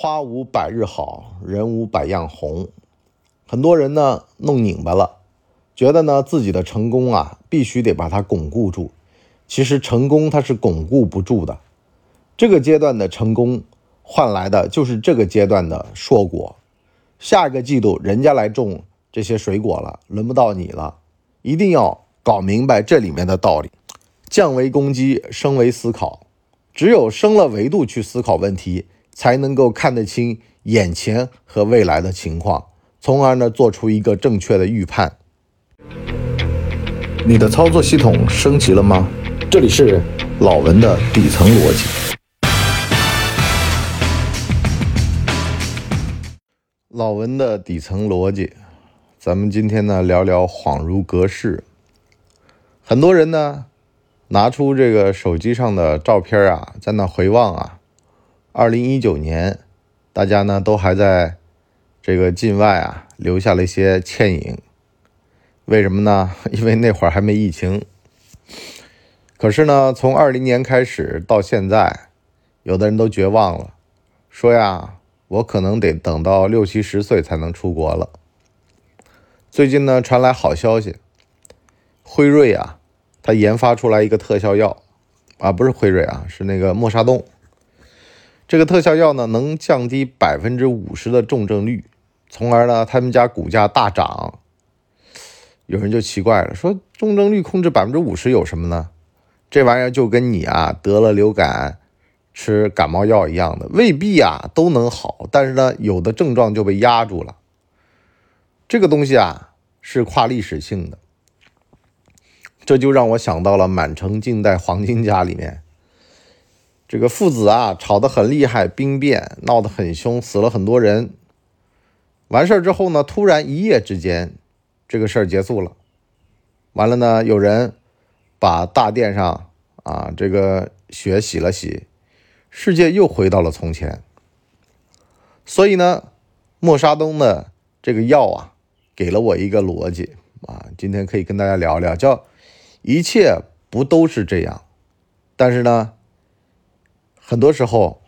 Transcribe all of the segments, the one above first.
花无百日好，人无百样红。很多人呢弄拧巴了，觉得呢自己的成功啊必须得把它巩固住。其实成功它是巩固不住的，这个阶段的成功换来的就是这个阶段的硕果。下一个季度人家来种这些水果了，轮不到你了。一定要搞明白这里面的道理。降维攻击，升维思考。只有升了维度去思考问题。才能够看得清眼前和未来的情况，从而呢做出一个正确的预判。你的操作系统升级了吗？这里是老文的底层逻辑。老文的底层逻辑，咱们今天呢聊聊恍如隔世。很多人呢拿出这个手机上的照片啊，在那回望啊。二零一九年，大家呢都还在这个境外啊留下了一些倩影。为什么呢？因为那会儿还没疫情。可是呢，从二零年开始到现在，有的人都绝望了，说呀，我可能得等到六七十岁才能出国了。最近呢，传来好消息，辉瑞啊，它研发出来一个特效药啊，不是辉瑞啊，是那个默沙东。这个特效药呢，能降低百分之五十的重症率，从而呢，他们家股价大涨。有人就奇怪了，说重症率控制百分之五十有什么呢？这玩意儿就跟你啊得了流感吃感冒药一样的，未必啊都能好，但是呢，有的症状就被压住了。这个东西啊是跨历史性的，这就让我想到了《满城尽带黄金甲》里面。这个父子啊，吵得很厉害，兵变闹得很凶，死了很多人。完事儿之后呢，突然一夜之间，这个事儿结束了。完了呢，有人把大殿上啊这个血洗了洗，世界又回到了从前。所以呢，莫沙东的这个药啊，给了我一个逻辑啊，今天可以跟大家聊聊，叫一切不都是这样，但是呢。很多时候，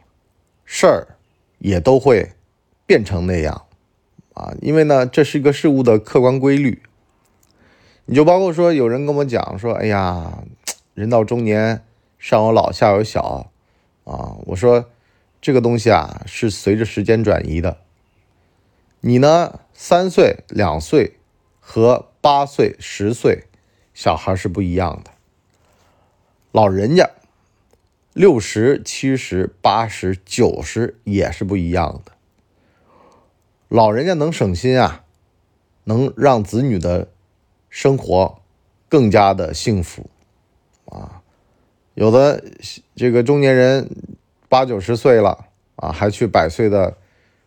事儿也都会变成那样啊，因为呢，这是一个事物的客观规律。你就包括说，有人跟我讲说：“哎呀，人到中年，上有老，下有小啊。”我说：“这个东西啊，是随着时间转移的。你呢，三岁、两岁和八岁、十岁小孩是不一样的，老人家。”六十七十八十九十也是不一样的。老人家能省心啊，能让子女的生活更加的幸福啊。有的这个中年人八九十岁了啊，还去百岁的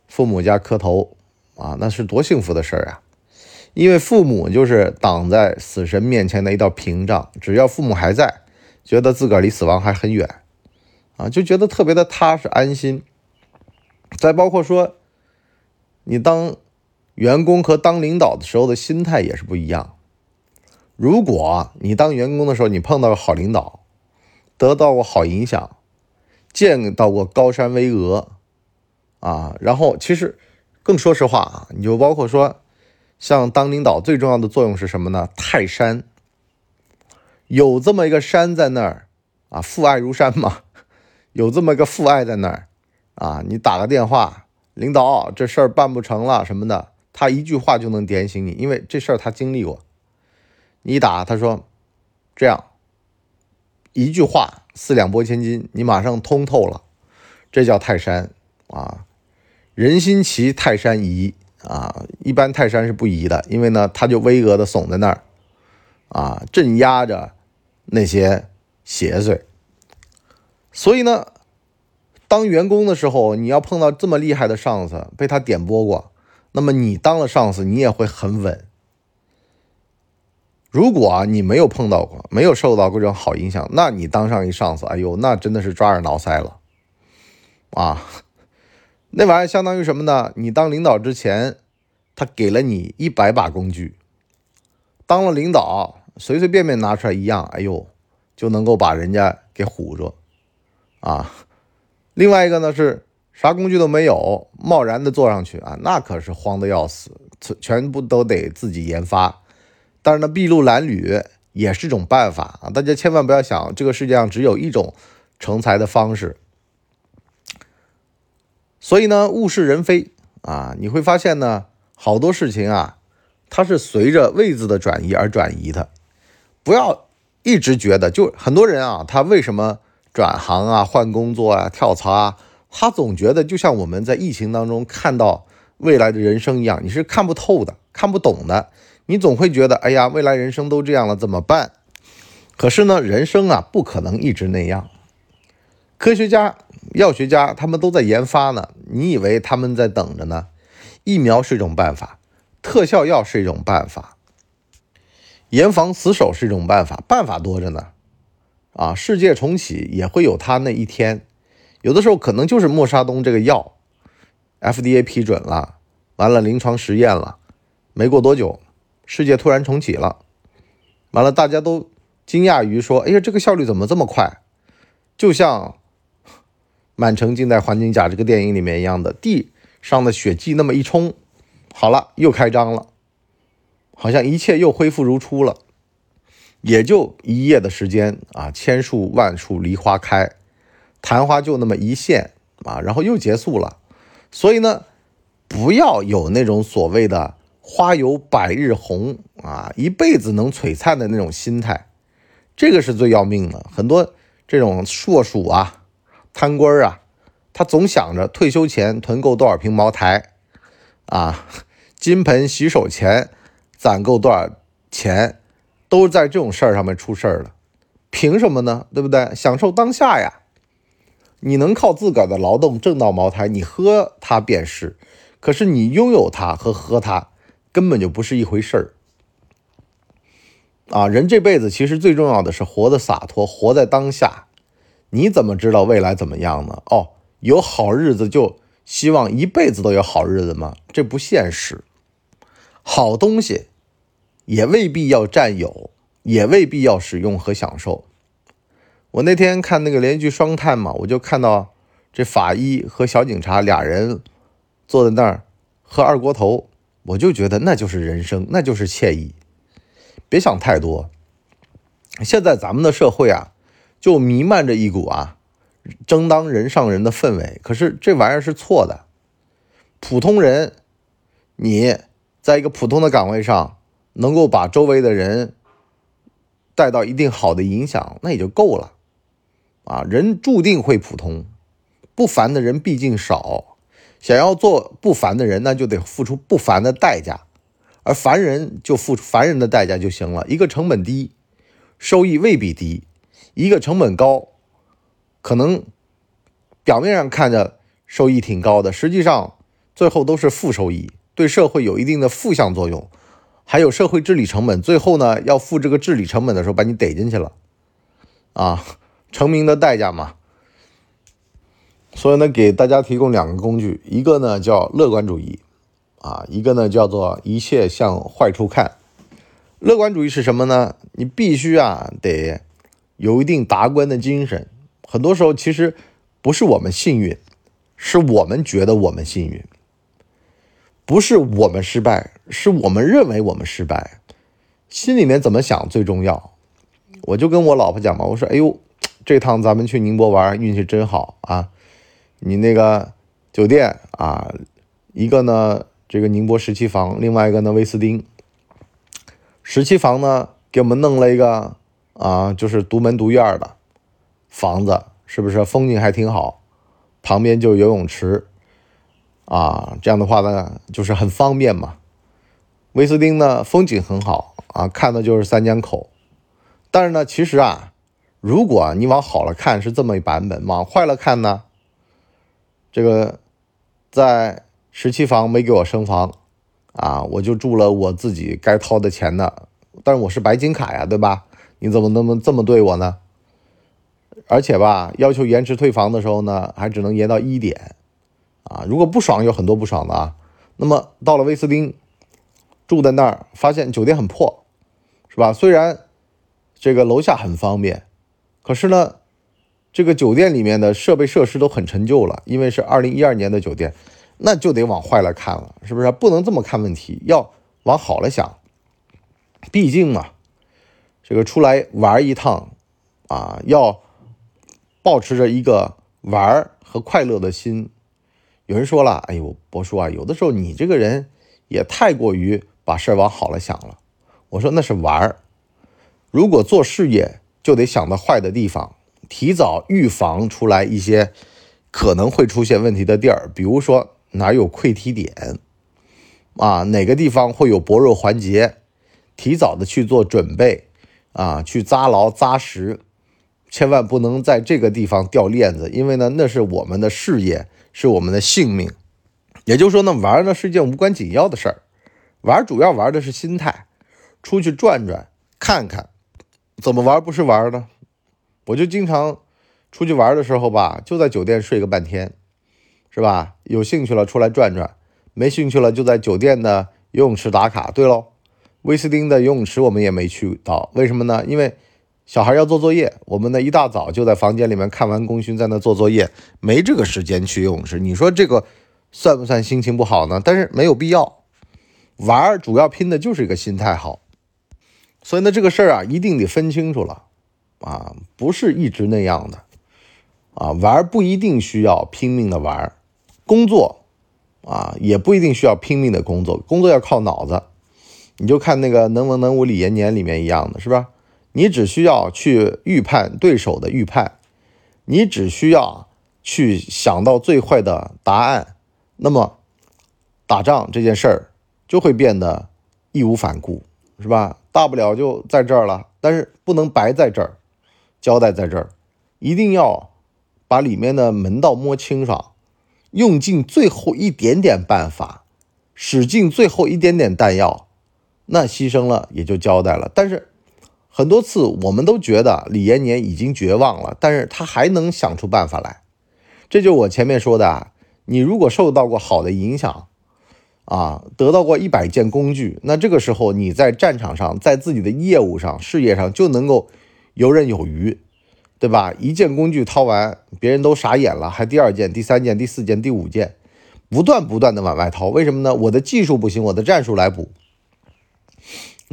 父母家磕头啊，那是多幸福的事儿啊！因为父母就是挡在死神面前的一道屏障，只要父母还在，觉得自个儿离死亡还很远。啊，就觉得特别的踏实安心。再包括说，你当员工和当领导的时候的心态也是不一样。如果你当员工的时候，你碰到个好领导，得到过好影响，见到过高山巍峨，啊，然后其实更说实话啊，你就包括说，像当领导最重要的作用是什么呢？泰山，有这么一个山在那儿啊，父爱如山嘛。有这么个父爱在那儿，啊，你打个电话，领导这事儿办不成了什么的，他一句话就能点醒你，因为这事儿他经历过。你打他说，这样，一句话四两拨千斤，你马上通透了，这叫泰山啊，人心齐，泰山移啊，一般泰山是不移的，因为呢，他就巍峨的耸在那儿，啊，镇压着那些邪祟。所以呢，当员工的时候，你要碰到这么厉害的上司，被他点拨过，那么你当了上司，你也会很稳。如果你没有碰到过，没有受到过这种好影响，那你当上一上司，哎呦，那真的是抓耳挠腮了啊！那玩意儿相当于什么呢？你当领导之前，他给了你一百把工具，当了领导，随随便便拿出来一样，哎呦，就能够把人家给唬住。啊，另外一个呢是啥工具都没有，贸然的坐上去啊，那可是慌的要死，全部都得自己研发。但是呢，筚路蓝缕也是种办法啊！大家千万不要想这个世界上只有一种成才的方式。所以呢，物是人非啊，你会发现呢，好多事情啊，它是随着位子的转移而转移的。不要一直觉得，就很多人啊，他为什么转行啊、换工作啊、跳槽啊？他总觉得就像我们在疫情当中看到未来的人生一样，你是看不透的、看不懂的。你总会觉得，哎呀，未来人生都这样了，怎么办？可是呢，人生啊，不可能一直那样。科学家、药学家他们都在研发呢，你以为他们在等着呢？疫苗是一种办法，特效药是一种办法，严防死守是一种办法，办法多着呢。啊，世界重启也会有它那一天。有的时候可能就是默沙东这个药，FDA 批准了，完了临床实验了，没过多久，世界突然重启了，完了大家都惊讶于说：“哎呀，这个效率怎么这么快？”就像《满城尽带黄金甲》这个电影里面一样的，地上的血迹那么一冲，好了，又开张了，好像一切又恢复如初了，也就一夜的时间啊，千树万树梨花开。昙花就那么一现啊，然后又结束了。所以呢，不要有那种所谓的“花有百日红”啊，一辈子能璀璨的那种心态，这个是最要命的。很多这种硕鼠啊、贪官啊，他总想着退休前囤够多少瓶茅台啊，金盆洗手前攒够多少钱，都是在这种事儿上面出事儿了。凭什么呢？对不对？享受当下呀。你能靠自个儿的劳动挣到茅台，你喝它便是；可是你拥有它和喝它根本就不是一回事儿啊！人这辈子其实最重要的是活得洒脱，活在当下。你怎么知道未来怎么样呢？哦，有好日子就希望一辈子都有好日子吗？这不现实。好东西也未必要占有，也未必要使用和享受。我那天看那个连续双探嘛，我就看到这法医和小警察俩人坐在那儿喝二锅头，我就觉得那就是人生，那就是惬意。别想太多。现在咱们的社会啊，就弥漫着一股啊争当人上人的氛围，可是这玩意儿是错的。普通人，你在一个普通的岗位上，能够把周围的人带到一定好的影响，那也就够了。啊，人注定会普通，不凡的人毕竟少。想要做不凡的人，那就得付出不凡的代价，而凡人就付出凡人的代价就行了。一个成本低，收益未必低；一个成本高，可能表面上看着收益挺高的，实际上最后都是负收益，对社会有一定的负向作用，还有社会治理成本。最后呢，要付这个治理成本的时候，把你逮进去了，啊。成名的代价嘛，所以呢，给大家提供两个工具，一个呢叫乐观主义，啊，一个呢叫做一切向坏处看。乐观主义是什么呢？你必须啊得有一定达观的精神。很多时候其实不是我们幸运，是我们觉得我们幸运，不是我们失败，是我们认为我们失败。心里面怎么想最重要。我就跟我老婆讲嘛，我说，哎呦。这趟咱们去宁波玩，运气真好啊！你那个酒店啊，一个呢这个宁波十七房，另外一个呢威斯汀。十七房呢给我们弄了一个啊，就是独门独院的房子，是不是风景还挺好？旁边就游泳池啊，这样的话呢就是很方便嘛。威斯汀呢风景很好啊，看的就是三江口，但是呢其实啊。如果你往好了看是这么一版本，往坏了看呢？这个在十七房没给我升房啊，我就住了我自己该掏的钱的，但是我是白金卡呀，对吧？你怎么那么这么对我呢？而且吧，要求延迟退房的时候呢，还只能延到一点啊。如果不爽，有很多不爽的啊。那么到了威斯汀，住在那儿，发现酒店很破，是吧？虽然这个楼下很方便。可是呢，这个酒店里面的设备设施都很陈旧了，因为是二零一二年的酒店，那就得往坏了看了，是不是？不能这么看问题，要往好了想。毕竟嘛，这个出来玩一趟啊，要保持着一个玩和快乐的心。有人说了：“哎呦，博叔啊，有的时候你这个人也太过于把事儿往好了想了。”我说：“那是玩儿，如果做事业就得想到坏的地方，提早预防出来一些可能会出现问题的地儿，比如说哪有溃堤点啊，哪个地方会有薄弱环节，提早的去做准备啊，去扎牢扎实，千万不能在这个地方掉链子，因为呢，那是我们的事业。”是我们的性命，也就是说呢，玩呢是一件无关紧要的事儿，玩主要玩的是心态，出去转转看看，怎么玩不是玩呢？我就经常出去玩的时候吧，就在酒店睡个半天，是吧？有兴趣了出来转转，没兴趣了就在酒店的游泳池打卡。对喽，威斯汀的游泳池我们也没去到，为什么呢？因为。小孩要做作业，我们呢一大早就在房间里面看完功勋，在那做作业，没这个时间去游泳池。你说这个算不算心情不好呢？但是没有必要玩，主要拼的就是一个心态好。所以呢，这个事儿啊，一定得分清楚了啊，不是一直那样的啊。玩不一定需要拼命的玩，工作啊也不一定需要拼命的工作，工作要靠脑子。你就看那个能文能武李延年里面一样的，是吧？你只需要去预判对手的预判，你只需要去想到最坏的答案，那么打仗这件事儿就会变得义无反顾，是吧？大不了就在这儿了，但是不能白在这儿，交代在这儿，一定要把里面的门道摸清爽，用尽最后一点点办法，使尽最后一点点弹药，那牺牲了也就交代了，但是。很多次，我们都觉得李延年已经绝望了，但是他还能想出办法来。这就是我前面说的啊，你如果受到过好的影响，啊，得到过一百件工具，那这个时候你在战场上，在自己的业务上、事业上就能够游刃有余，对吧？一件工具掏完，别人都傻眼了，还第二件、第三件、第四件、第五件，不断不断的往外掏。为什么呢？我的技术不行，我的战术来补。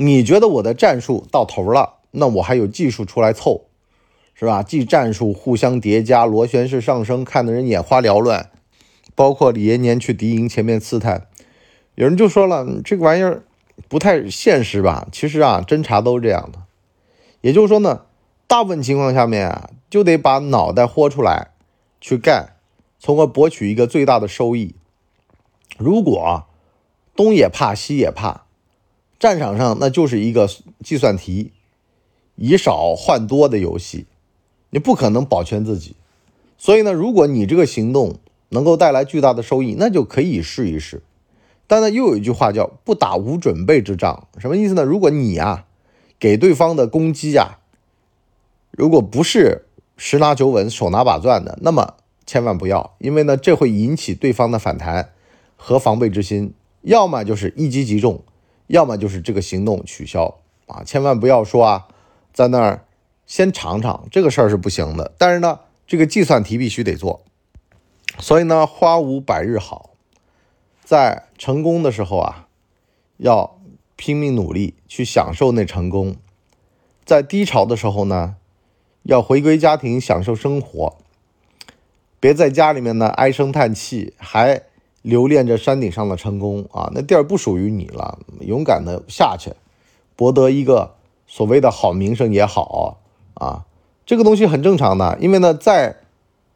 你觉得我的战术到头了，那我还有技术出来凑，是吧？技战术互相叠加，螺旋式上升，看得人眼花缭乱。包括李延年去敌营前面刺探，有人就说了，这个玩意儿不太现实吧？其实啊，侦查都是这样的。也就是说呢，大部分情况下面啊，就得把脑袋豁出来去干，从而博取一个最大的收益。如果东也怕，西也怕。战场上那就是一个计算题，以少换多的游戏，你不可能保全自己。所以呢，如果你这个行动能够带来巨大的收益，那就可以试一试。但呢，又有一句话叫“不打无准备之仗”，什么意思呢？如果你啊给对方的攻击啊，如果不是十拿九稳、手拿把攥的，那么千万不要，因为呢，这会引起对方的反弹和防备之心，要么就是一击即中。要么就是这个行动取消啊，千万不要说啊，在那儿先尝尝这个事儿是不行的。但是呢，这个计算题必须得做。所以呢，花无百日好，在成功的时候啊，要拼命努力去享受那成功；在低潮的时候呢，要回归家庭享受生活，别在家里面呢唉声叹气，还。留恋着山顶上的成功啊，那地儿不属于你了，勇敢的下去，博得一个所谓的好名声也好啊，这个东西很正常的，因为呢，在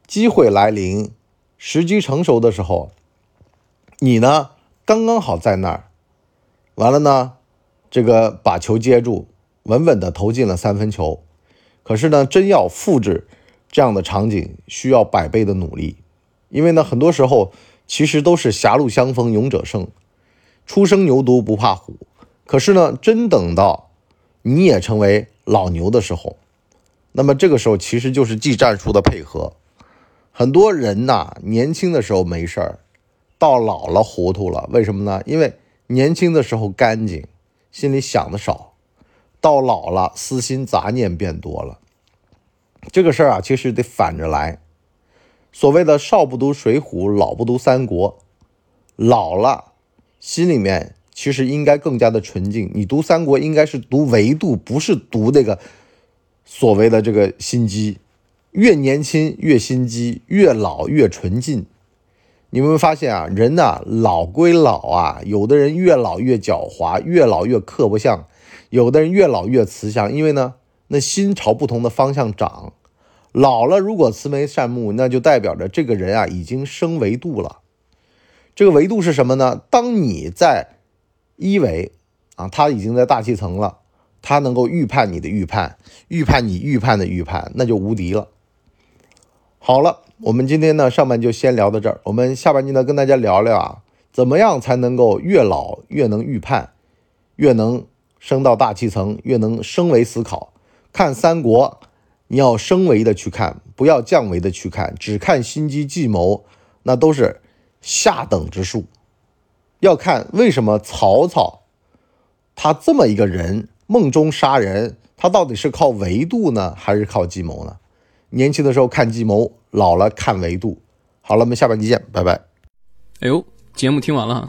机会来临、时机成熟的时候，你呢刚刚好在那儿，完了呢，这个把球接住，稳稳的投进了三分球，可是呢，真要复制这样的场景，需要百倍的努力，因为呢，很多时候。其实都是狭路相逢勇者胜，初生牛犊不怕虎。可是呢，真等到你也成为老牛的时候，那么这个时候其实就是技战术的配合。很多人呐，年轻的时候没事儿，到老了糊涂了。为什么呢？因为年轻的时候干净，心里想的少；到老了，私心杂念变多了。这个事儿啊，其实得反着来。所谓的少不读水浒，老不读三国，老了心里面其实应该更加的纯净。你读三国应该是读维度，不是读那个所谓的这个心机。越年轻越心机，越老越纯净。你们发现啊？人呐，老归老啊，有的人越老越狡猾，越老越刻不像；有的人越老越慈祥，因为呢，那心朝不同的方向长。老了，如果慈眉善目，那就代表着这个人啊已经升维度了。这个维度是什么呢？当你在一维啊，他已经在大气层了，他能够预判你的预判，预判你预判的预判，那就无敌了。好了，我们今天呢上半就先聊到这儿，我们下半集呢跟大家聊聊啊，怎么样才能够越老越能预判，越能升到大气层，越能升维思考，看三国。你要升维的去看，不要降维的去看，只看心机计谋，那都是下等之术。要看为什么曹操他这么一个人梦中杀人，他到底是靠维度呢，还是靠计谋呢？年轻的时候看计谋，老了看维度。好了，我们下半集见，拜拜。哎呦，节目听完了，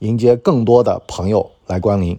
迎接更多的朋友来光临。